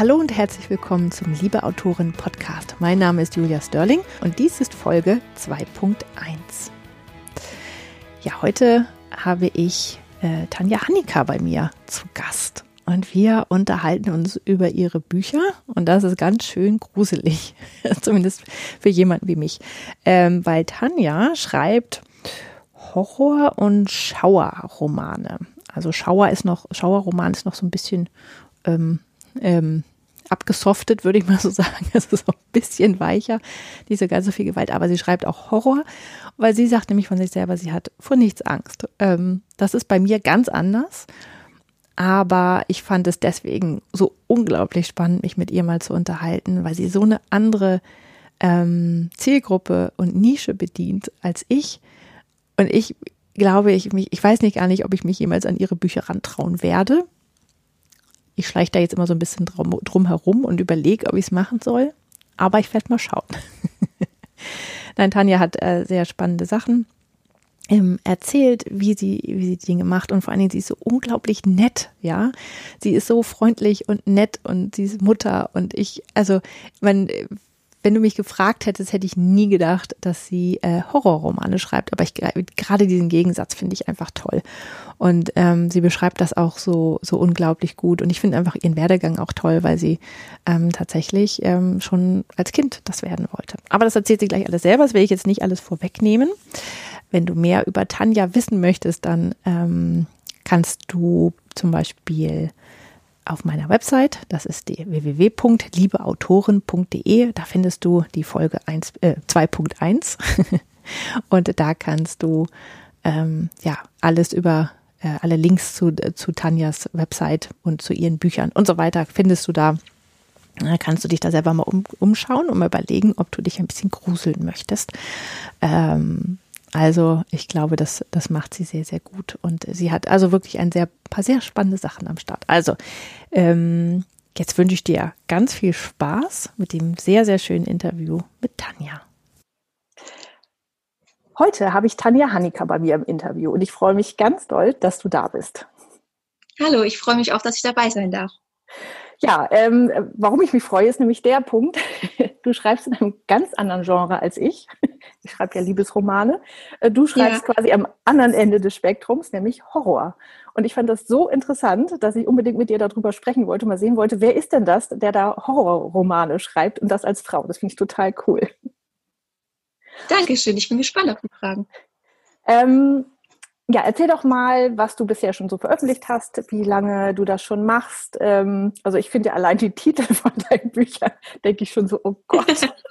Hallo und herzlich willkommen zum Liebe Autorin Podcast. Mein Name ist Julia Sterling und dies ist Folge 2.1. Ja, heute habe ich äh, Tanja Hannika bei mir zu Gast und wir unterhalten uns über ihre Bücher und das ist ganz schön gruselig, zumindest für jemanden wie mich, ähm, weil Tanja schreibt Horror- und Schauerromane. Also Schauer ist noch, Schauerroman ist noch so ein bisschen ähm, ähm, abgesoftet, würde ich mal so sagen. Es ist auch ein bisschen weicher, nicht so ganz so viel Gewalt, aber sie schreibt auch Horror, weil sie sagt nämlich von sich selber, sie hat vor nichts Angst. Ähm, das ist bei mir ganz anders. Aber ich fand es deswegen so unglaublich spannend, mich mit ihr mal zu unterhalten, weil sie so eine andere ähm, Zielgruppe und Nische bedient als ich. Und ich glaube, ich mich, ich weiß nicht gar nicht, ob ich mich jemals an ihre Bücher rantrauen werde. Ich schleiche da jetzt immer so ein bisschen drum, drum herum und überlege, ob ich es machen soll. Aber ich werde mal schauen. Nein, Tanja hat äh, sehr spannende Sachen ähm, erzählt, wie sie, wie sie Dinge macht und vor allen Dingen, sie ist so unglaublich nett, ja. Sie ist so freundlich und nett und sie ist Mutter und ich, also, man, wenn du mich gefragt hättest, hätte ich nie gedacht, dass sie äh, Horrorromane schreibt. Aber ich gerade diesen Gegensatz finde ich einfach toll. Und ähm, sie beschreibt das auch so so unglaublich gut. Und ich finde einfach ihren Werdegang auch toll, weil sie ähm, tatsächlich ähm, schon als Kind das werden wollte. Aber das erzählt sie gleich alles selber. Das will ich jetzt nicht alles vorwegnehmen. Wenn du mehr über Tanja wissen möchtest, dann ähm, kannst du zum Beispiel auf meiner Website, das ist die www.liebeautoren.de, da findest du die Folge 1, äh, 2.1 und da kannst du ähm, ja alles über äh, alle Links zu, zu Tanjas Website und zu ihren Büchern und so weiter findest du da. Da kannst du dich da selber mal um, umschauen und mal überlegen, ob du dich ein bisschen gruseln möchtest. Ähm, also ich glaube, das, das macht sie sehr, sehr gut. Und sie hat also wirklich ein sehr, paar sehr spannende Sachen am Start. Also ähm, jetzt wünsche ich dir ganz viel Spaß mit dem sehr, sehr schönen Interview mit Tanja. Heute habe ich Tanja Hannika bei mir im Interview und ich freue mich ganz doll, dass du da bist. Hallo, ich freue mich auch, dass ich dabei sein darf. Ja, ähm, warum ich mich freue, ist nämlich der Punkt. Du schreibst in einem ganz anderen Genre als ich. Ich schreibe ja Liebesromane. Äh, du schreibst ja. quasi am anderen Ende des Spektrums, nämlich Horror. Und ich fand das so interessant, dass ich unbedingt mit dir darüber sprechen wollte, mal sehen wollte, wer ist denn das, der da Horrorromane schreibt und das als Frau. Das finde ich total cool. Dankeschön, ich bin gespannt auf die Fragen. Ähm, ja, erzähl doch mal, was du bisher schon so veröffentlicht hast, wie lange du das schon machst. Ähm, also ich finde ja allein die Titel von deinen Büchern, denke ich schon so, oh Gott.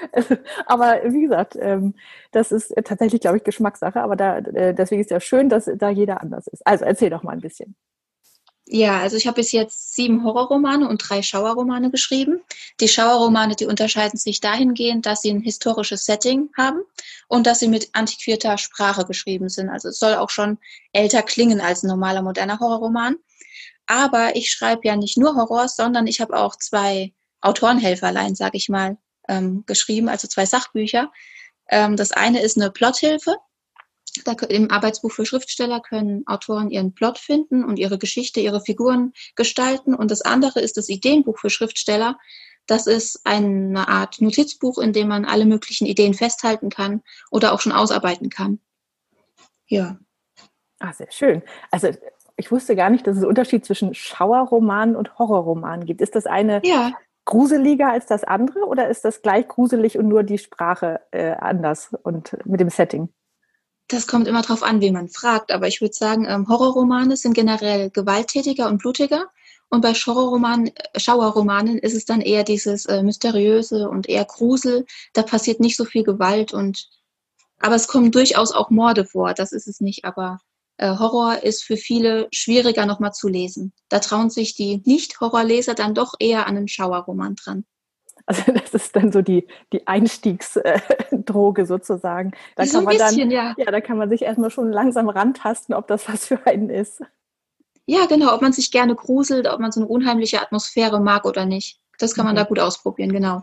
aber wie gesagt, ähm, das ist tatsächlich, glaube ich, Geschmackssache, aber da, äh, deswegen ist ja schön, dass da jeder anders ist. Also erzähl doch mal ein bisschen. Ja, also ich habe bis jetzt sieben Horrorromane und drei Schauerromane geschrieben. Die Schauerromane, die unterscheiden sich dahingehend, dass sie ein historisches Setting haben und dass sie mit antiquierter Sprache geschrieben sind. Also es soll auch schon älter klingen als ein normaler moderner Horrorroman. Aber ich schreibe ja nicht nur Horror, sondern ich habe auch zwei Autorenhelferlein, sag ich mal, ähm, geschrieben, also zwei Sachbücher. Ähm, das eine ist eine Plothilfe, da, Im Arbeitsbuch für Schriftsteller können Autoren ihren Plot finden und ihre Geschichte, ihre Figuren gestalten. Und das andere ist das Ideenbuch für Schriftsteller. Das ist eine Art Notizbuch, in dem man alle möglichen Ideen festhalten kann oder auch schon ausarbeiten kann. Ja. Ah, sehr schön. Also ich wusste gar nicht, dass es einen Unterschied zwischen Schauerromanen und Horrorromanen gibt. Ist das eine ja. gruseliger als das andere oder ist das gleich gruselig und nur die Sprache äh, anders und mit dem Setting? Das kommt immer darauf an, wen man fragt. Aber ich würde sagen, ähm, Horrorromane sind generell gewalttätiger und blutiger. Und bei Schauerromanen, äh, Schauerromanen ist es dann eher dieses äh, Mysteriöse und eher Grusel. Da passiert nicht so viel Gewalt und aber es kommen durchaus auch Morde vor, das ist es nicht. Aber äh, Horror ist für viele schwieriger nochmal zu lesen. Da trauen sich die Nicht-Horrorleser dann doch eher an einen Schauerroman dran. Also das ist dann so die, die Einstiegsdroge sozusagen. Da so kann man bisschen, dann, ja. ja, da kann man sich erstmal schon langsam rantasten, ob das was für einen ist. Ja, genau, ob man sich gerne gruselt, ob man so eine unheimliche Atmosphäre mag oder nicht. Das kann man mhm. da gut ausprobieren, genau.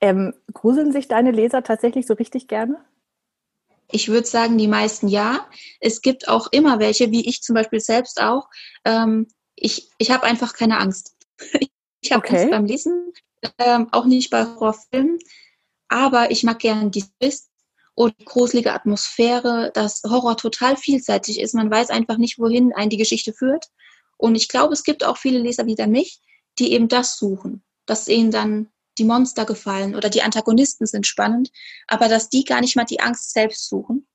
Ähm, gruseln sich deine Leser tatsächlich so richtig gerne? Ich würde sagen, die meisten ja. Es gibt auch immer welche, wie ich zum Beispiel selbst auch. Ähm, ich ich habe einfach keine Angst. Ich habe okay. Angst beim Lesen, ähm, auch nicht bei Horrorfilmen, aber ich mag gerne die Twist und die gruselige Atmosphäre, dass Horror total vielseitig ist. Man weiß einfach nicht, wohin einen die Geschichte führt. Und ich glaube, es gibt auch viele Leser wie mich, die eben das suchen, dass ihnen dann die Monster gefallen oder die Antagonisten sind spannend, aber dass die gar nicht mal die Angst selbst suchen,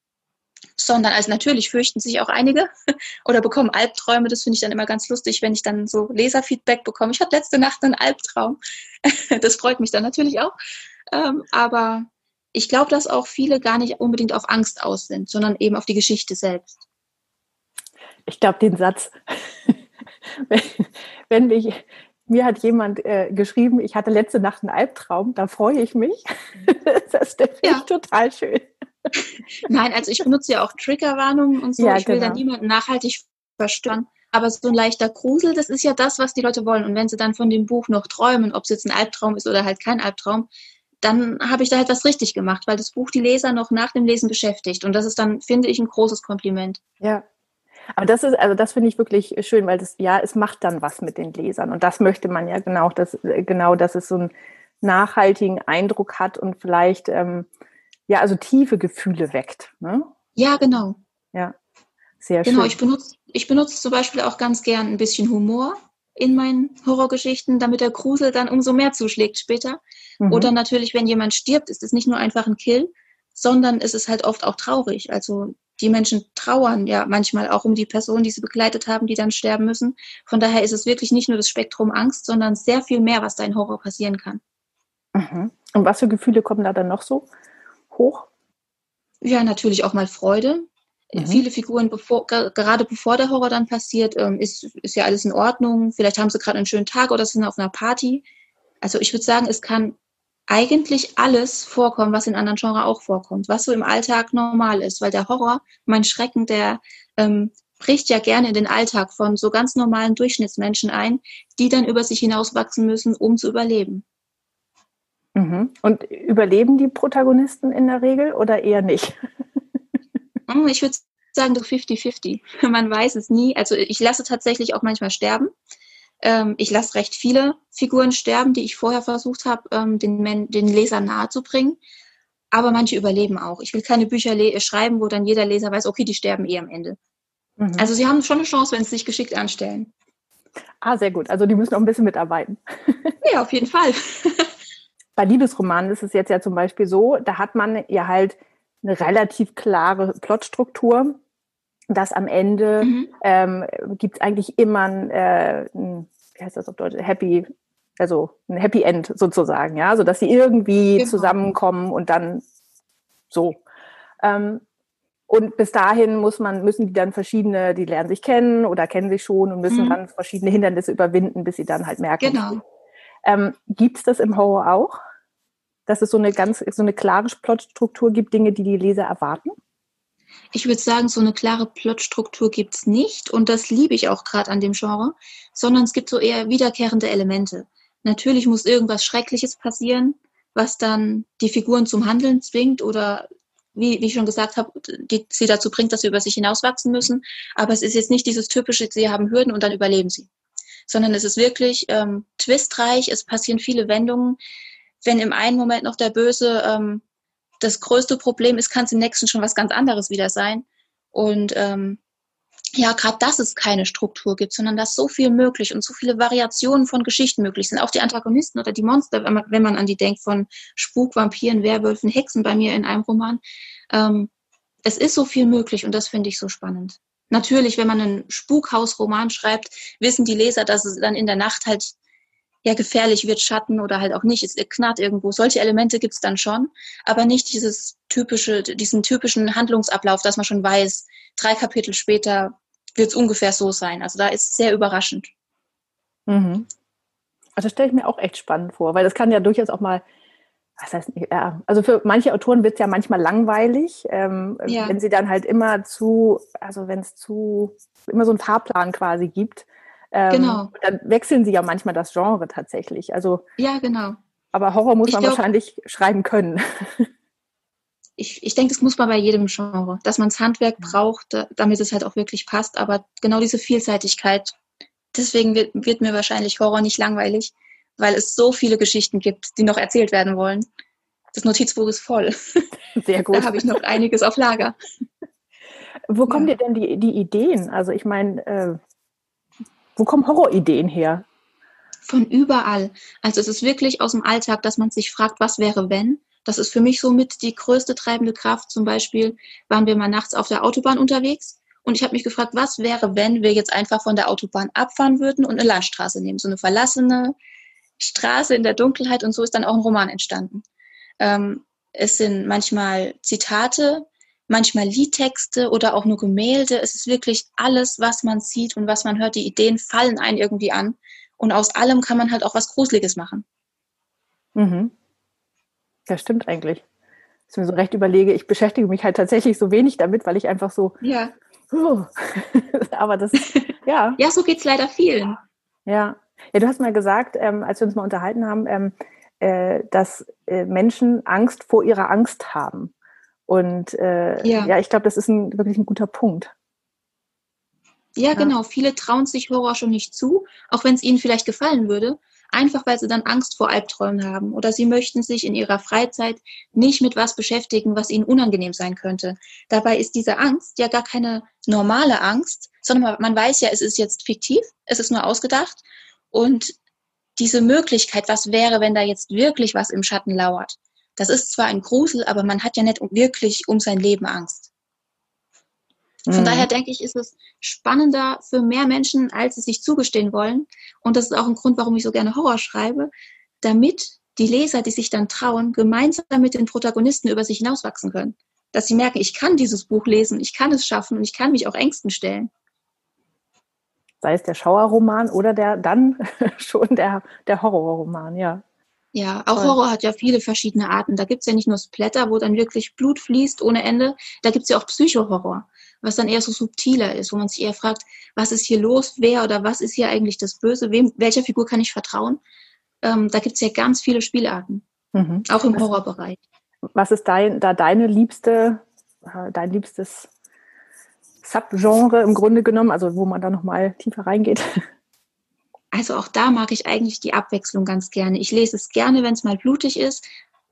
sondern also natürlich fürchten sich auch einige oder bekommen Albträume. Das finde ich dann immer ganz lustig, wenn ich dann so Leserfeedback bekomme. Ich hatte letzte Nacht einen Albtraum. das freut mich dann natürlich auch. Ähm, aber ich glaube, dass auch viele gar nicht unbedingt auf Angst aus sind, sondern eben auf die Geschichte selbst. Ich glaube, den Satz, wenn, wenn mich, mir hat jemand äh, geschrieben, ich hatte letzte Nacht einen Albtraum, da freue ich mich. das finde ich ja. total schön. Nein, also ich benutze ja auch Triggerwarnungen und so. Ja, ich will genau. da niemanden nachhaltig verstören. Aber so ein leichter Grusel, das ist ja das, was die Leute wollen. Und wenn sie dann von dem Buch noch träumen, ob es jetzt ein Albtraum ist oder halt kein Albtraum, dann habe ich da etwas richtig gemacht, weil das Buch die Leser noch nach dem Lesen beschäftigt. Und das ist dann, finde ich, ein großes Kompliment. Ja. Aber das ist, also das finde ich wirklich schön, weil das, ja, es macht dann was mit den Lesern. Und das möchte man ja genau, dass, genau, dass es so einen nachhaltigen Eindruck hat und vielleicht, ähm, ja, also tiefe Gefühle weckt. Ne? Ja, genau. Ja, sehr genau, schön. Genau, ich benutze, ich benutze zum Beispiel auch ganz gern ein bisschen Humor in meinen Horrorgeschichten, damit der Grusel dann umso mehr zuschlägt später. Mhm. Oder natürlich, wenn jemand stirbt, ist es nicht nur einfach ein Kill, sondern es ist halt oft auch traurig. Also die Menschen trauern ja manchmal auch um die Person, die sie begleitet haben, die dann sterben müssen. Von daher ist es wirklich nicht nur das Spektrum Angst, sondern sehr viel mehr, was da in Horror passieren kann. Mhm. Und was für Gefühle kommen da dann noch so hoch? Ja, natürlich auch mal Freude. Mhm. Viele Figuren, bevor, gerade bevor der Horror dann passiert, ähm, ist, ist ja alles in Ordnung. Vielleicht haben sie gerade einen schönen Tag oder sind auf einer Party. Also ich würde sagen, es kann eigentlich alles vorkommen, was in anderen Genres auch vorkommt, was so im Alltag normal ist, weil der Horror, mein Schrecken, der ähm, bricht ja gerne in den Alltag von so ganz normalen Durchschnittsmenschen ein, die dann über sich hinauswachsen müssen, um zu überleben. Mhm. Und überleben die Protagonisten in der Regel oder eher nicht? Hm, ich würde sagen, so 50-50. Man weiß es nie. Also ich lasse tatsächlich auch manchmal sterben. Ähm, ich lasse recht viele Figuren sterben, die ich vorher versucht habe, ähm, den, den Lesern nahezubringen. Aber manche überleben auch. Ich will keine Bücher schreiben, wo dann jeder Leser weiß, okay, die sterben eh am Ende. Mhm. Also sie haben schon eine Chance, wenn sie sich geschickt anstellen. Ah, sehr gut. Also die müssen auch ein bisschen mitarbeiten. Ja, auf jeden Fall. Bei Liebesromanen ist es jetzt ja zum Beispiel so, da hat man ja halt eine relativ klare Plotstruktur dass am Ende mhm. ähm, gibt es eigentlich immer ein, äh, ein, wie heißt das auf Deutsch, Happy, also ein Happy End sozusagen, ja, so dass sie irgendwie genau. zusammenkommen und dann so. Ähm, und bis dahin muss man, müssen die dann verschiedene, die lernen sich kennen oder kennen sich schon und müssen mhm. dann verschiedene Hindernisse überwinden, bis sie dann halt merken. Genau. Ähm, gibt es das im Horror auch? Dass es so eine ganz, so eine klare Plotstruktur gibt, Dinge, die die Leser erwarten? Ich würde sagen, so eine klare Plotstruktur gibt es nicht und das liebe ich auch gerade an dem Genre, sondern es gibt so eher wiederkehrende Elemente. Natürlich muss irgendwas Schreckliches passieren, was dann die Figuren zum Handeln zwingt oder wie, wie ich schon gesagt habe, die, sie dazu bringt, dass sie über sich hinauswachsen müssen. Aber es ist jetzt nicht dieses typische, sie haben Hürden und dann überleben sie. Sondern es ist wirklich ähm, twistreich, es passieren viele Wendungen. Wenn im einen Moment noch der Böse ähm, das größte Problem ist, kann es im nächsten schon was ganz anderes wieder sein. Und ähm, ja, gerade dass es keine Struktur gibt, sondern dass so viel möglich und so viele Variationen von Geschichten möglich sind. Auch die Antagonisten oder die Monster, wenn man, wenn man an die denkt, von Spuk, Vampiren, Werwölfen, Hexen bei mir in einem Roman. Ähm, es ist so viel möglich und das finde ich so spannend. Natürlich, wenn man einen Spukhausroman schreibt, wissen die Leser, dass es dann in der Nacht halt ja gefährlich wird, Schatten oder halt auch nicht, es knarrt irgendwo. Solche Elemente gibt's dann schon, aber nicht dieses typische, diesen typischen Handlungsablauf, dass man schon weiß, drei Kapitel später wird's ungefähr so sein. Also da ist sehr überraschend. Mhm. Also stelle ich mir auch echt spannend vor, weil das kann ja durchaus auch mal, was heißt, ja, also für manche Autoren wird's ja manchmal langweilig, ähm, ja. wenn sie dann halt immer zu, also wenn es zu, immer so einen Fahrplan quasi gibt, ähm, genau. Dann wechseln sie ja manchmal das Genre tatsächlich. Also, ja, genau. Aber Horror muss ich man glaub, wahrscheinlich schreiben können. Ich, ich denke, das muss man bei jedem Genre, dass man das Handwerk braucht, damit es halt auch wirklich passt. Aber genau diese Vielseitigkeit, deswegen wird, wird mir wahrscheinlich Horror nicht langweilig, weil es so viele Geschichten gibt, die noch erzählt werden wollen. Das Notizbuch ist voll. Sehr gut. Da habe ich noch einiges auf Lager. Wo kommen ja. dir denn die, die Ideen? Also ich meine, äh, wo kommen Horrorideen her? Von überall. Also es ist wirklich aus dem Alltag, dass man sich fragt, was wäre, wenn? Das ist für mich somit die größte treibende Kraft. Zum Beispiel waren wir mal nachts auf der Autobahn unterwegs und ich habe mich gefragt, was wäre, wenn wir jetzt einfach von der Autobahn abfahren würden und eine Landstraße nehmen, so eine verlassene Straße in der Dunkelheit und so ist dann auch ein Roman entstanden. Ähm, es sind manchmal Zitate, manchmal Liedtexte oder auch nur Gemälde. Es ist wirklich alles, was man sieht und was man hört. Die Ideen fallen einen irgendwie an. Und aus allem kann man halt auch was Gruseliges machen. Mhm. Ja, stimmt eigentlich. Dass ich mir so recht überlege, ich beschäftige mich halt tatsächlich so wenig damit, weil ich einfach so. Ja. Oh. Aber das, ja. ja, so geht es leider vielen. Ja. Ja, du hast mal gesagt, ähm, als wir uns mal unterhalten haben, ähm, äh, dass äh, Menschen Angst vor ihrer Angst haben. Und äh, ja. ja. ich glaube, das ist ein, wirklich ein guter Punkt. Ja, ja, genau. Viele trauen sich Horror schon nicht zu, auch wenn es ihnen vielleicht gefallen würde, einfach weil sie dann Angst vor Albträumen haben oder sie möchten sich in ihrer Freizeit nicht mit was beschäftigen, was ihnen unangenehm sein könnte. Dabei ist diese Angst ja gar keine normale Angst, sondern man weiß ja, es ist jetzt fiktiv, es ist nur ausgedacht und diese Möglichkeit, was wäre, wenn da jetzt wirklich was im Schatten lauert, das ist zwar ein Grusel, aber man hat ja nicht wirklich um sein Leben Angst. Von mhm. daher denke ich, ist es spannender für mehr Menschen, als sie sich zugestehen wollen. Und das ist auch ein Grund, warum ich so gerne Horror schreibe, damit die Leser, die sich dann trauen, gemeinsam mit den Protagonisten über sich hinauswachsen können. Dass sie merken, ich kann dieses Buch lesen, ich kann es schaffen und ich kann mich auch Ängsten stellen sei es der Schauerroman oder der dann schon der, der Horrorroman, ja. Ja, auch Horror hat ja viele verschiedene Arten. Da gibt es ja nicht nur Splatter, wo dann wirklich Blut fließt ohne Ende. Da gibt es ja auch Psychohorror, was dann eher so subtiler ist, wo man sich eher fragt, was ist hier los, wer oder was ist hier eigentlich das Böse, wem, welcher Figur kann ich vertrauen? Ähm, da gibt es ja ganz viele Spielarten, mhm. auch im Horrorbereich. Was ist dein, da deine liebste, äh, dein liebstes Subgenre im Grunde genommen, also wo man da nochmal tiefer reingeht? Also auch da mag ich eigentlich die Abwechslung ganz gerne. Ich lese es gerne, wenn es mal blutig ist.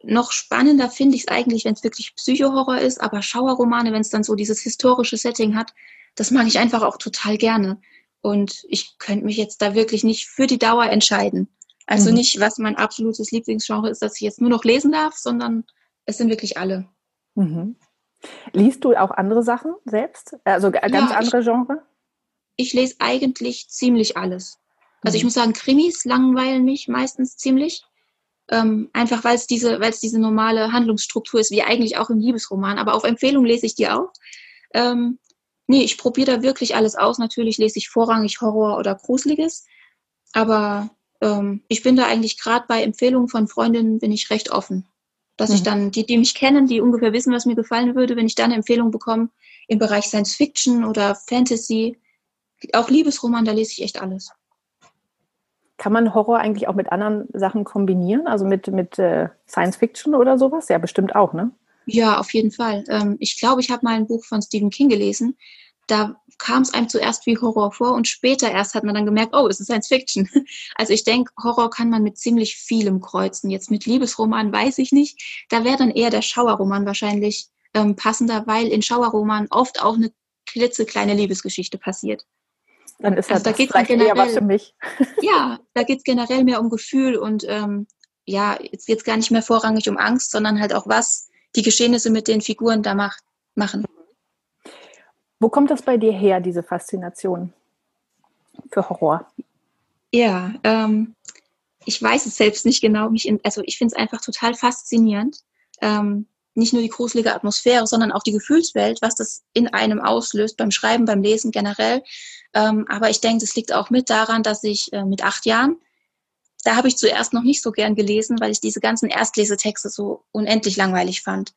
Noch spannender finde ich es eigentlich, wenn es wirklich Psychohorror ist, aber Schauerromane, wenn es dann so dieses historische Setting hat, das mag ich einfach auch total gerne. Und ich könnte mich jetzt da wirklich nicht für die Dauer entscheiden. Also mhm. nicht, was mein absolutes Lieblingsgenre ist, dass ich jetzt nur noch lesen darf, sondern es sind wirklich alle. Mhm. Liest du auch andere Sachen selbst? Also ganz ja, andere Genre? Ich, ich lese eigentlich ziemlich alles. Also mhm. ich muss sagen, Krimis langweilen mich meistens ziemlich. Ähm, einfach weil es diese, weil es diese normale Handlungsstruktur ist, wie eigentlich auch im Liebesroman. Aber auf Empfehlung lese ich die auch. Ähm, nee, ich probiere da wirklich alles aus. Natürlich lese ich vorrangig Horror oder Gruseliges. Aber ähm, ich bin da eigentlich gerade bei Empfehlungen von Freundinnen bin ich recht offen dass mhm. ich dann, die, die mich kennen, die ungefähr wissen, was mir gefallen würde, wenn ich dann eine Empfehlung bekomme im Bereich Science Fiction oder Fantasy, auch Liebesroman, da lese ich echt alles. Kann man Horror eigentlich auch mit anderen Sachen kombinieren, also mit, mit äh, Science Fiction oder sowas? Ja, bestimmt auch, ne? Ja, auf jeden Fall. Ähm, ich glaube, ich habe mal ein Buch von Stephen King gelesen da kam es einem zuerst wie Horror vor und später erst hat man dann gemerkt, oh, es ist Science Fiction. Also ich denke, Horror kann man mit ziemlich vielem kreuzen. Jetzt mit Liebesroman weiß ich nicht. Da wäre dann eher der Schauerroman wahrscheinlich ähm, passender, weil in Schauerroman oft auch eine klitzekleine Liebesgeschichte passiert. Dann ist also das da geht's generell, eher was für mich. Ja, da geht es generell mehr um Gefühl und ähm, ja, jetzt geht es gar nicht mehr vorrangig um Angst, sondern halt auch was die Geschehnisse mit den Figuren da macht, machen. Wo kommt das bei dir her, diese Faszination für Horror? Ja, ähm, ich weiß es selbst nicht genau. Mich in, also ich finde es einfach total faszinierend. Ähm, nicht nur die gruselige Atmosphäre, sondern auch die Gefühlswelt, was das in einem auslöst, beim Schreiben, beim Lesen generell. Ähm, aber ich denke, das liegt auch mit daran, dass ich äh, mit acht Jahren, da habe ich zuerst noch nicht so gern gelesen, weil ich diese ganzen Erstlesetexte so unendlich langweilig fand.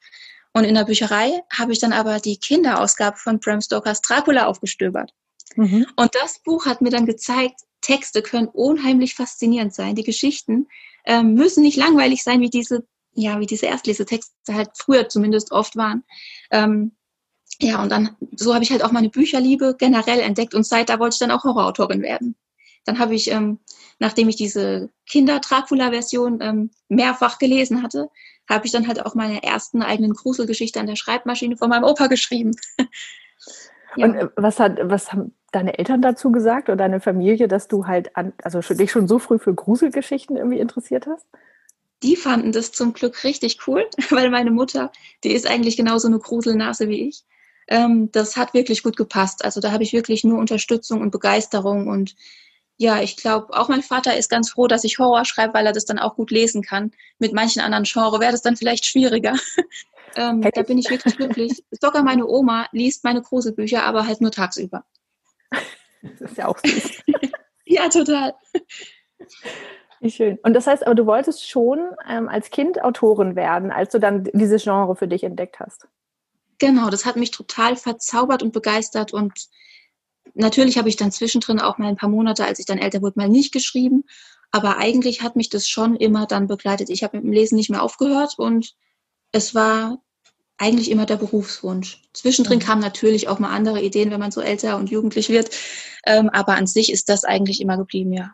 Und in der Bücherei habe ich dann aber die Kinderausgabe von Bram Stokers Dracula aufgestöbert. Mhm. Und das Buch hat mir dann gezeigt, Texte können unheimlich faszinierend sein. Die Geschichten äh, müssen nicht langweilig sein, wie diese, ja, wie diese Erstlesetexte halt früher zumindest oft waren. Ähm, ja, und dann, so habe ich halt auch meine Bücherliebe generell entdeckt und seit da wollte ich dann auch Horrorautorin werden. Dann habe ich, ähm, nachdem ich diese Kinder-Dracula-Version ähm, mehrfach gelesen hatte, habe ich dann halt auch meine ersten eigenen Gruselgeschichte an der Schreibmaschine von meinem Opa geschrieben. ja. Und äh, was, hat, was haben deine Eltern dazu gesagt oder deine Familie, dass du halt an, also dich schon so früh für Gruselgeschichten irgendwie interessiert hast? Die fanden das zum Glück richtig cool, weil meine Mutter, die ist eigentlich genauso eine Gruselnase wie ich. Ähm, das hat wirklich gut gepasst. Also da habe ich wirklich nur Unterstützung und Begeisterung und ja, ich glaube, auch mein Vater ist ganz froh, dass ich Horror schreibe, weil er das dann auch gut lesen kann. Mit manchen anderen Genres wäre das dann vielleicht schwieriger. ähm, da bin ich wirklich glücklich. Sogar meine Oma liest meine Gruselbücher, aber halt nur tagsüber. Das ist ja auch süß. ja, total. Wie schön. Und das heißt, aber du wolltest schon ähm, als Kind Autorin werden, als du dann dieses Genre für dich entdeckt hast. Genau, das hat mich total verzaubert und begeistert und natürlich habe ich dann zwischendrin auch mal ein paar Monate, als ich dann älter wurde, mal nicht geschrieben. Aber eigentlich hat mich das schon immer dann begleitet. Ich habe mit dem Lesen nicht mehr aufgehört und es war eigentlich immer der Berufswunsch. Zwischendrin mhm. kamen natürlich auch mal andere Ideen, wenn man so älter und jugendlich wird. Ähm, aber an sich ist das eigentlich immer geblieben, ja.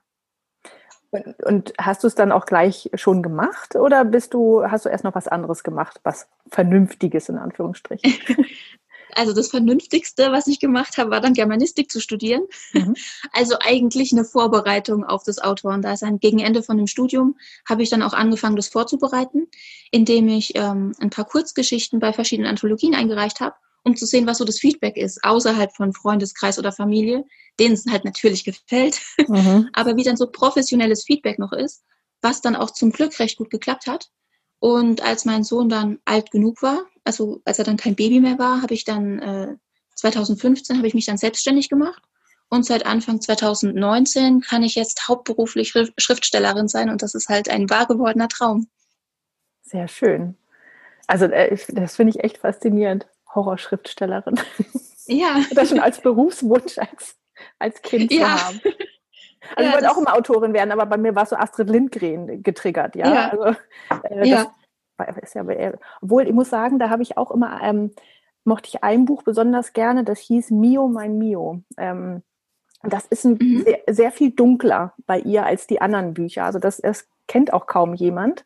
Und, und hast du es dann auch gleich schon gemacht oder bist du, hast du erst noch was anderes gemacht, was Vernünftiges in Anführungsstrichen? Also das Vernünftigste, was ich gemacht habe, war dann Germanistik zu studieren. Mhm. Also eigentlich eine Vorbereitung auf das Autoren. Da ist ein gegen Ende von dem Studium habe ich dann auch angefangen, das vorzubereiten, indem ich ähm, ein paar Kurzgeschichten bei verschiedenen Anthologien eingereicht habe, um zu sehen, was so das Feedback ist, außerhalb von Freundeskreis oder Familie, denen es halt natürlich gefällt, mhm. aber wie dann so professionelles Feedback noch ist, was dann auch zum Glück recht gut geklappt hat. Und als mein Sohn dann alt genug war, also als er dann kein Baby mehr war, habe ich dann äh, 2015 habe ich mich dann selbstständig gemacht und seit Anfang 2019 kann ich jetzt hauptberuflich Schriftstellerin sein und das ist halt ein wahr gewordener Traum. Sehr schön. Also äh, das finde ich echt faszinierend, Horrorschriftstellerin. Ja. das schon als Berufswunsch als, als Kind ja. zu haben. Also ja, ich wollte auch immer Autorin werden, aber bei mir war so Astrid Lindgren getriggert, ja. ja. Also, äh, ja. ist ja, obwohl ich muss sagen, da habe ich auch immer, ähm, mochte ich ein Buch besonders gerne, das hieß Mio, mein Mio. Ähm, das ist ein, mhm. sehr, sehr, viel dunkler bei ihr als die anderen Bücher. Also das, das kennt auch kaum jemand.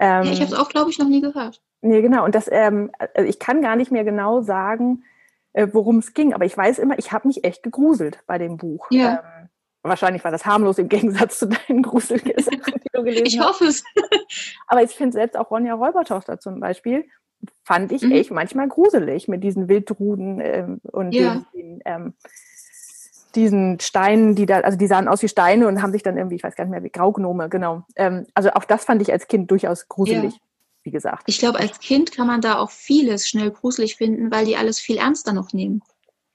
Ähm, ja, ich habe es auch, glaube ich, noch nie gehört. Nee, genau. Und das, ähm, also ich kann gar nicht mehr genau sagen, äh, worum es ging, aber ich weiß immer, ich habe mich echt gegruselt bei dem Buch. Ja. Ähm, Wahrscheinlich war das harmlos im Gegensatz zu deinen Gruselsachen, die du gelesen. Ich hoffe es. Aber ich finde selbst auch Ronja Räubertochter zum Beispiel, fand ich mhm. echt manchmal gruselig mit diesen Wildruden ähm, und ja. den, den ähm, diesen Steinen, die da, also die sahen aus wie Steine und haben sich dann irgendwie, ich weiß gar nicht mehr, wie Graugnome, genau. Ähm, also auch das fand ich als Kind durchaus gruselig, ja. Wie gesagt. Ich glaube, als Kind kann man da auch vieles schnell gruselig finden, weil die alles viel ernster noch nehmen.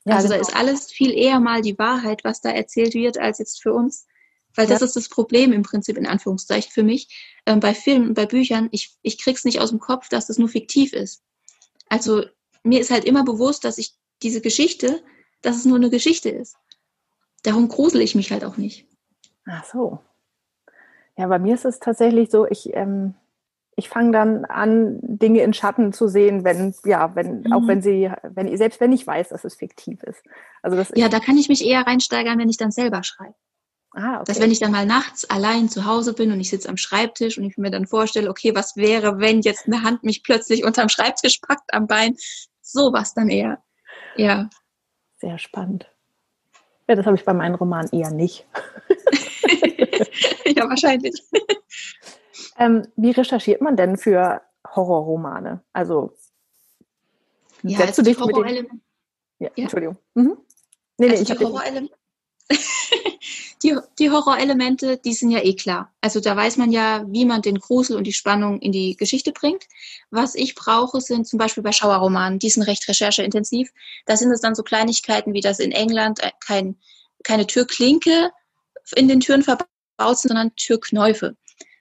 Ja, also genau. da ist alles viel eher mal die Wahrheit, was da erzählt wird, als jetzt für uns. Weil das ja. ist das Problem im Prinzip in Anführungszeichen für mich. Ähm, bei Filmen bei Büchern, ich, ich krieg's nicht aus dem Kopf, dass das nur fiktiv ist. Also mir ist halt immer bewusst, dass ich diese Geschichte, dass es nur eine Geschichte ist. Darum grusel ich mich halt auch nicht. Ach so. Ja, bei mir ist es tatsächlich so, ich, ähm, ich fange dann an, Dinge in Schatten zu sehen, wenn, ja, wenn, mhm. auch wenn sie, wenn, selbst wenn ich weiß, dass es fiktiv ist. Also das ja, da kann ich mich eher reinsteigern, wenn ich dann selber schreibe. Ah, okay. Dass wenn ich dann mal nachts allein zu Hause bin und ich sitze am Schreibtisch und ich mir dann vorstelle, okay, was wäre, wenn jetzt eine Hand mich plötzlich unterm Schreibtisch packt am Bein? Sowas dann eher. Ja. Sehr spannend. Ja, das habe ich bei meinen Romanen eher nicht. ja, wahrscheinlich. Ähm, wie recherchiert man denn für Horrorromane? Also ja, setzt also du dich mit den... ja, ja, Entschuldigung. Mhm. Nee, nee, also die, Horrorele die, die Horrorelemente, die sind ja eh klar. Also da weiß man ja, wie man den Grusel und die Spannung in die Geschichte bringt. Was ich brauche, sind zum Beispiel bei Schauerromanen, die sind recht rechercheintensiv. Da sind es dann so Kleinigkeiten, wie das in England äh, kein, keine Türklinke in den Türen verbaut sind, sondern Türknäufe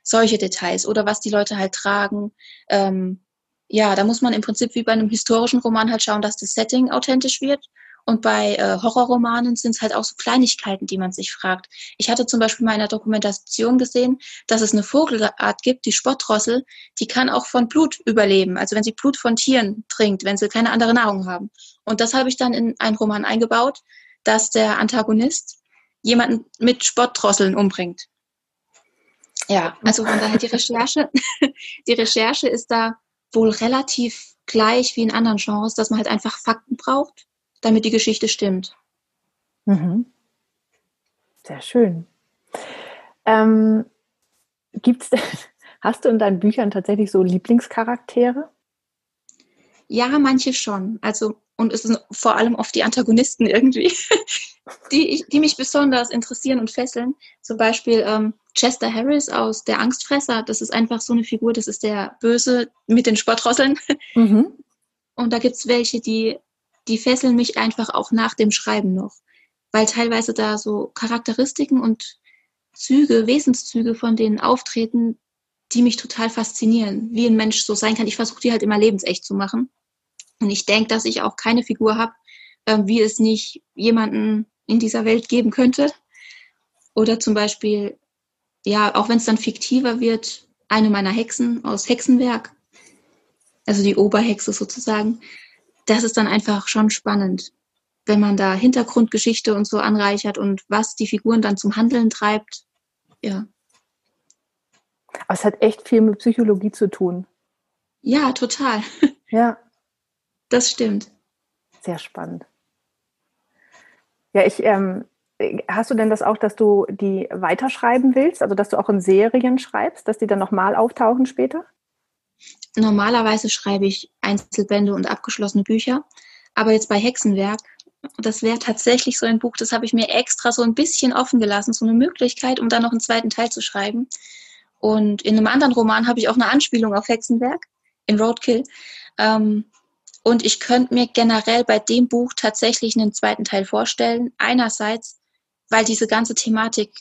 solche Details oder was die Leute halt tragen. Ähm, ja, da muss man im Prinzip wie bei einem historischen Roman halt schauen, dass das Setting authentisch wird. Und bei äh, Horrorromanen sind es halt auch so Kleinigkeiten, die man sich fragt. Ich hatte zum Beispiel mal in einer Dokumentation gesehen, dass es eine Vogelart gibt, die Spottdrossel, die kann auch von Blut überleben. Also wenn sie Blut von Tieren trinkt, wenn sie keine andere Nahrung haben. Und das habe ich dann in einen Roman eingebaut, dass der Antagonist jemanden mit Sportdrosseln umbringt. Ja, also von daher die Recherche, die Recherche ist da wohl relativ gleich wie in anderen Genres, dass man halt einfach Fakten braucht, damit die Geschichte stimmt. Mhm. Sehr schön. Ähm, gibt's, hast du in deinen Büchern tatsächlich so Lieblingscharaktere? Ja, manche schon. Also, und es sind vor allem oft die Antagonisten irgendwie, die, ich, die mich besonders interessieren und fesseln. Zum Beispiel ähm, Chester Harris aus Der Angstfresser. Das ist einfach so eine Figur, das ist der Böse mit den Sportrosseln. Mhm. Und da gibt es welche, die, die fesseln mich einfach auch nach dem Schreiben noch. Weil teilweise da so Charakteristiken und Züge, Wesenszüge von denen auftreten, die mich total faszinieren, wie ein Mensch so sein kann. Ich versuche die halt immer lebensecht zu machen. Und ich denke, dass ich auch keine Figur habe, äh, wie es nicht jemanden in dieser Welt geben könnte. Oder zum Beispiel, ja, auch wenn es dann fiktiver wird, eine meiner Hexen aus Hexenwerk, also die Oberhexe sozusagen, das ist dann einfach schon spannend, wenn man da Hintergrundgeschichte und so anreichert und was die Figuren dann zum Handeln treibt. Ja. Aber es hat echt viel mit Psychologie zu tun. Ja, total. Ja. Das stimmt. Sehr spannend. Ja, ich, ähm, hast du denn das auch, dass du die weiterschreiben willst? Also, dass du auch in Serien schreibst, dass die dann nochmal auftauchen später? Normalerweise schreibe ich Einzelbände und abgeschlossene Bücher. Aber jetzt bei Hexenwerk, das wäre tatsächlich so ein Buch, das habe ich mir extra so ein bisschen offen gelassen, so eine Möglichkeit, um dann noch einen zweiten Teil zu schreiben. Und in einem anderen Roman habe ich auch eine Anspielung auf Hexenwerk in Roadkill. Ähm, und ich könnte mir generell bei dem Buch tatsächlich einen zweiten Teil vorstellen. Einerseits, weil diese ganze Thematik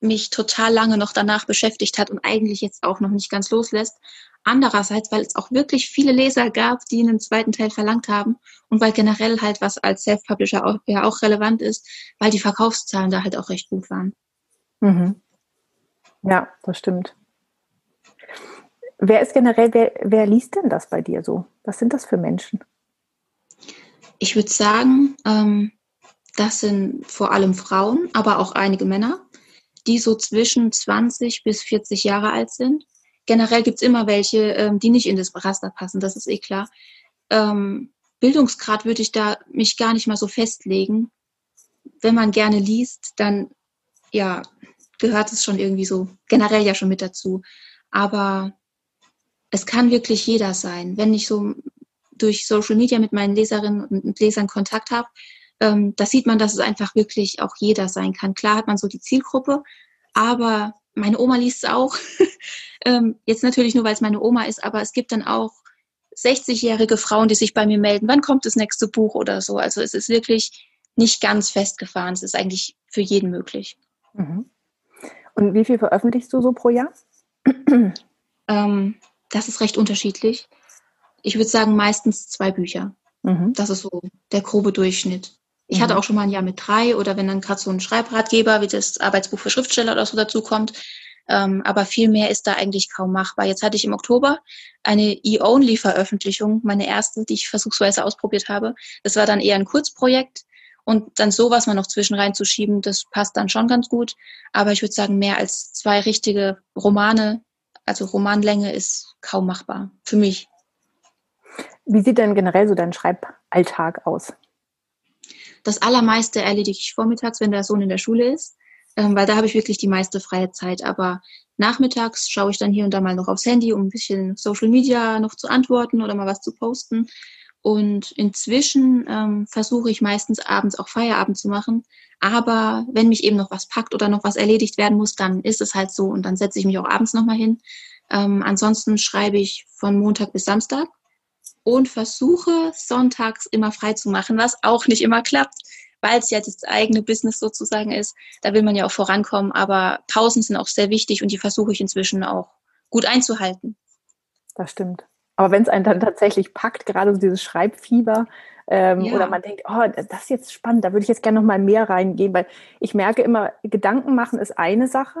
mich total lange noch danach beschäftigt hat und eigentlich jetzt auch noch nicht ganz loslässt. Andererseits, weil es auch wirklich viele Leser gab, die einen zweiten Teil verlangt haben und weil generell halt was als Self-Publisher auch, ja auch relevant ist, weil die Verkaufszahlen da halt auch recht gut waren. Mhm. Ja, das stimmt. Wer ist generell, wer, wer liest denn das bei dir so? Was sind das für Menschen? Ich würde sagen, ähm, das sind vor allem Frauen, aber auch einige Männer, die so zwischen 20 bis 40 Jahre alt sind. Generell gibt es immer welche, ähm, die nicht in das Raster passen, das ist eh klar. Ähm, Bildungsgrad würde ich da mich gar nicht mal so festlegen. Wenn man gerne liest, dann ja, gehört es schon irgendwie so generell ja schon mit dazu. Aber es kann wirklich jeder sein. Wenn ich so durch Social Media mit meinen Leserinnen und Lesern Kontakt habe, ähm, da sieht man, dass es einfach wirklich auch jeder sein kann. Klar hat man so die Zielgruppe, aber meine Oma liest es auch. ähm, jetzt natürlich nur, weil es meine Oma ist, aber es gibt dann auch 60-jährige Frauen, die sich bei mir melden, wann kommt das nächste Buch oder so. Also es ist wirklich nicht ganz festgefahren. Es ist eigentlich für jeden möglich. Mhm. Und wie viel veröffentlichst du so pro Jahr? ähm, das ist recht unterschiedlich. Ich würde sagen, meistens zwei Bücher. Mhm. Das ist so der grobe Durchschnitt. Ich mhm. hatte auch schon mal ein Jahr mit drei oder wenn dann gerade so ein Schreibratgeber wie das Arbeitsbuch für Schriftsteller oder so dazu kommt. Ähm, aber viel mehr ist da eigentlich kaum machbar. Jetzt hatte ich im Oktober eine E-Only-Veröffentlichung, meine erste, die ich versuchsweise ausprobiert habe. Das war dann eher ein Kurzprojekt. Und dann sowas mal noch zwischen reinzuschieben, das passt dann schon ganz gut. Aber ich würde sagen, mehr als zwei richtige Romane also Romanlänge ist kaum machbar für mich. Wie sieht denn generell so dein Schreiballtag aus? Das allermeiste erledige ich vormittags, wenn der Sohn in der Schule ist, ähm, weil da habe ich wirklich die meiste freie Zeit. Aber nachmittags schaue ich dann hier und da mal noch aufs Handy, um ein bisschen Social Media noch zu antworten oder mal was zu posten. Und inzwischen ähm, versuche ich meistens abends auch Feierabend zu machen. Aber wenn mich eben noch was packt oder noch was erledigt werden muss, dann ist es halt so und dann setze ich mich auch abends nochmal hin. Ähm, ansonsten schreibe ich von Montag bis Samstag und versuche sonntags immer frei zu machen, was auch nicht immer klappt, weil es ja das eigene Business sozusagen ist. Da will man ja auch vorankommen, aber Pausen sind auch sehr wichtig und die versuche ich inzwischen auch gut einzuhalten. Das stimmt. Aber wenn es einen dann tatsächlich packt, gerade so dieses Schreibfieber, ähm, ja. oder man denkt, oh, das ist jetzt spannend, da würde ich jetzt gerne noch mal mehr reingehen, weil ich merke immer, Gedanken machen ist eine Sache,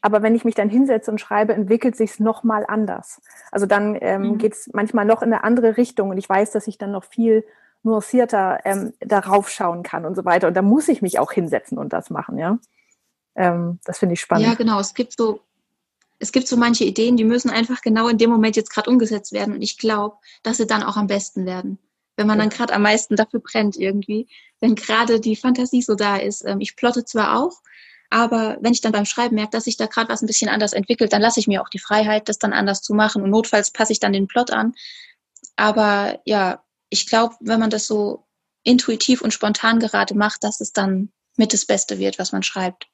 aber wenn ich mich dann hinsetze und schreibe, entwickelt sich es noch mal anders. Also dann ähm, mhm. geht es manchmal noch in eine andere Richtung und ich weiß, dass ich dann noch viel nuancierter ähm, darauf schauen kann und so weiter. Und da muss ich mich auch hinsetzen und das machen, ja. Ähm, das finde ich spannend. Ja, genau. Es gibt so, es gibt so manche Ideen, die müssen einfach genau in dem Moment jetzt gerade umgesetzt werden. Und ich glaube, dass sie dann auch am besten werden. Wenn man dann gerade am meisten dafür brennt irgendwie. Wenn gerade die Fantasie so da ist. Ähm, ich plotte zwar auch, aber wenn ich dann beim Schreiben merke, dass sich da gerade was ein bisschen anders entwickelt, dann lasse ich mir auch die Freiheit, das dann anders zu machen. Und notfalls passe ich dann den Plot an. Aber ja, ich glaube, wenn man das so intuitiv und spontan gerade macht, dass es dann mit das Beste wird, was man schreibt.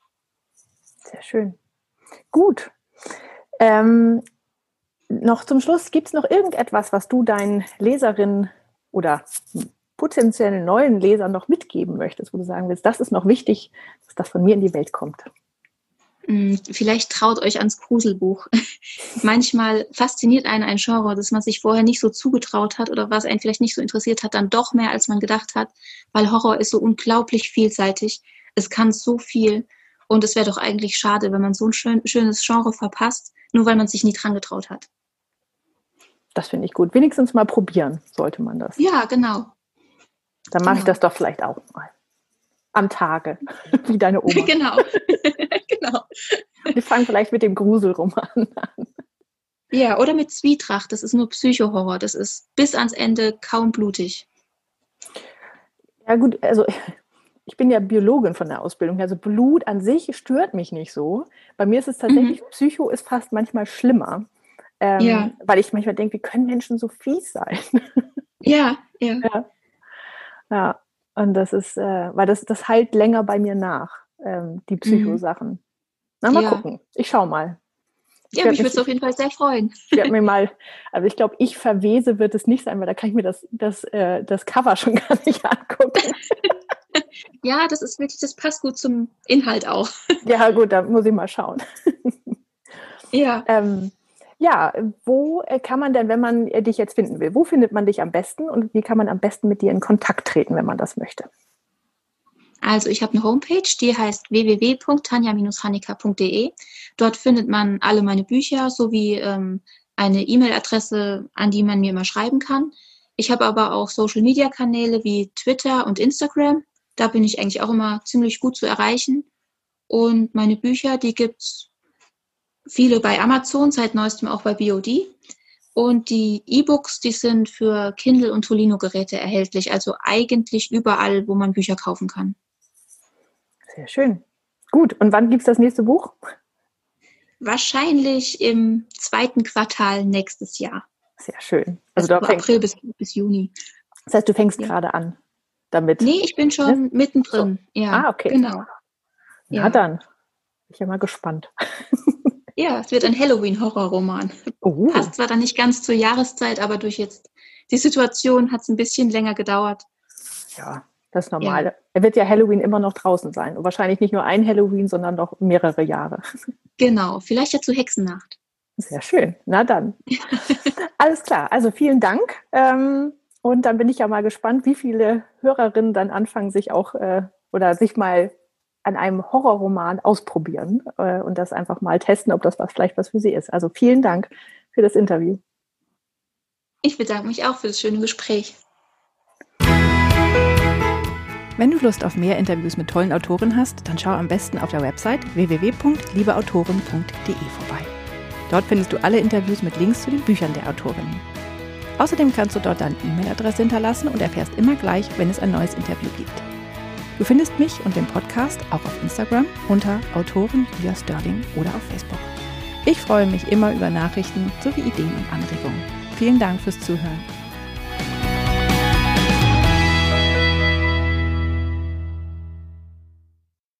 Sehr schön. Gut. Ähm, noch zum Schluss, gibt es noch irgendetwas, was du deinen Leserinnen oder potenziellen neuen Lesern noch mitgeben möchtest, wo du sagen willst, das ist noch wichtig, dass das von mir in die Welt kommt? Mm, vielleicht traut euch ans Gruselbuch. Manchmal fasziniert einen ein Genre, das man sich vorher nicht so zugetraut hat oder was einen vielleicht nicht so interessiert hat, dann doch mehr, als man gedacht hat, weil Horror ist so unglaublich vielseitig. Es kann so viel und es wäre doch eigentlich schade, wenn man so ein schön, schönes Genre verpasst, nur weil man sich nie dran getraut hat. Das finde ich gut. Wenigstens mal probieren sollte man das. Ja, genau. Dann mache genau. ich das doch vielleicht auch mal. Am Tage, wie deine Oma. genau. genau. Wir fangen vielleicht mit dem Gruselroman an. Ja, oder mit Zwietracht. Das ist nur Psychohorror. Das ist bis ans Ende kaum blutig. Ja, gut, also ich bin ja Biologin von der Ausbildung. Also Blut an sich stört mich nicht so. Bei mir ist es tatsächlich, mhm. Psycho ist fast manchmal schlimmer. Ähm, ja. Weil ich manchmal denke, wie können Menschen so fies sein? Ja, ja. Ja, ja. und das ist, äh, weil das, das halt länger bei mir nach, ähm, die mhm. Psychosachen. Mhm. Na, mal ja. gucken. Ich schau mal. Ich ja, mich würde es auf jeden Fall sehr freuen. Ich werde mir mal, also ich glaube, ich verwese wird es nicht sein, weil da kann ich mir das, das, äh, das Cover schon gar nicht angucken. ja, das ist wirklich, das passt gut zum Inhalt auch. ja, gut, da muss ich mal schauen. ja. Ähm, ja, wo äh, kann man denn, wenn man äh, dich jetzt finden will, wo findet man dich am besten und wie kann man am besten mit dir in Kontakt treten, wenn man das möchte? Also ich habe eine Homepage, die heißt www.tanja-hanika.de. Dort findet man alle meine Bücher sowie ähm, eine E-Mail-Adresse, an die man mir immer schreiben kann. Ich habe aber auch Social-Media-Kanäle wie Twitter und Instagram. Da bin ich eigentlich auch immer ziemlich gut zu erreichen. Und meine Bücher, die gibt es viele bei Amazon, seit neuestem auch bei BOD. Und die E-Books, die sind für Kindle und Tolino-Geräte erhältlich, also eigentlich überall, wo man Bücher kaufen kann. Sehr schön. Gut, und wann gibt es das nächste Buch? Wahrscheinlich im zweiten Quartal nächstes Jahr. Sehr schön. Also, also April bis, bis Juni. Das heißt, du fängst ja. gerade an damit? Nee, ich bin schon ne? mittendrin. So. Ja, ah, okay. Genau. Ja, ja. dann. Bin ich ja mal gespannt. Ja, es wird ein Halloween-Horrorroman. Oh. Passt zwar dann nicht ganz zur Jahreszeit, aber durch jetzt die Situation hat es ein bisschen länger gedauert. Ja, das ist normal. Ja. Er wird ja Halloween immer noch draußen sein. Und wahrscheinlich nicht nur ein Halloween, sondern noch mehrere Jahre. Genau, vielleicht ja zur Hexennacht. Sehr schön. Na dann. Alles klar. Also vielen Dank. Ähm, und dann bin ich ja mal gespannt, wie viele Hörerinnen dann anfangen, sich auch äh, oder sich mal an einem Horrorroman ausprobieren äh, und das einfach mal testen, ob das was vielleicht was für Sie ist. Also vielen Dank für das Interview. Ich bedanke mich auch für das schöne Gespräch. Wenn du Lust auf mehr Interviews mit tollen Autoren hast, dann schau am besten auf der Website www.liebeautoren.de vorbei. Dort findest du alle Interviews mit Links zu den Büchern der Autorinnen. Außerdem kannst du dort deine E-Mail-Adresse hinterlassen und erfährst immer gleich, wenn es ein neues Interview gibt. Du findest mich und den Podcast auch auf Instagram unter Autorin Julia Sterling oder auf Facebook. Ich freue mich immer über Nachrichten sowie Ideen und Anregungen. Vielen Dank fürs Zuhören.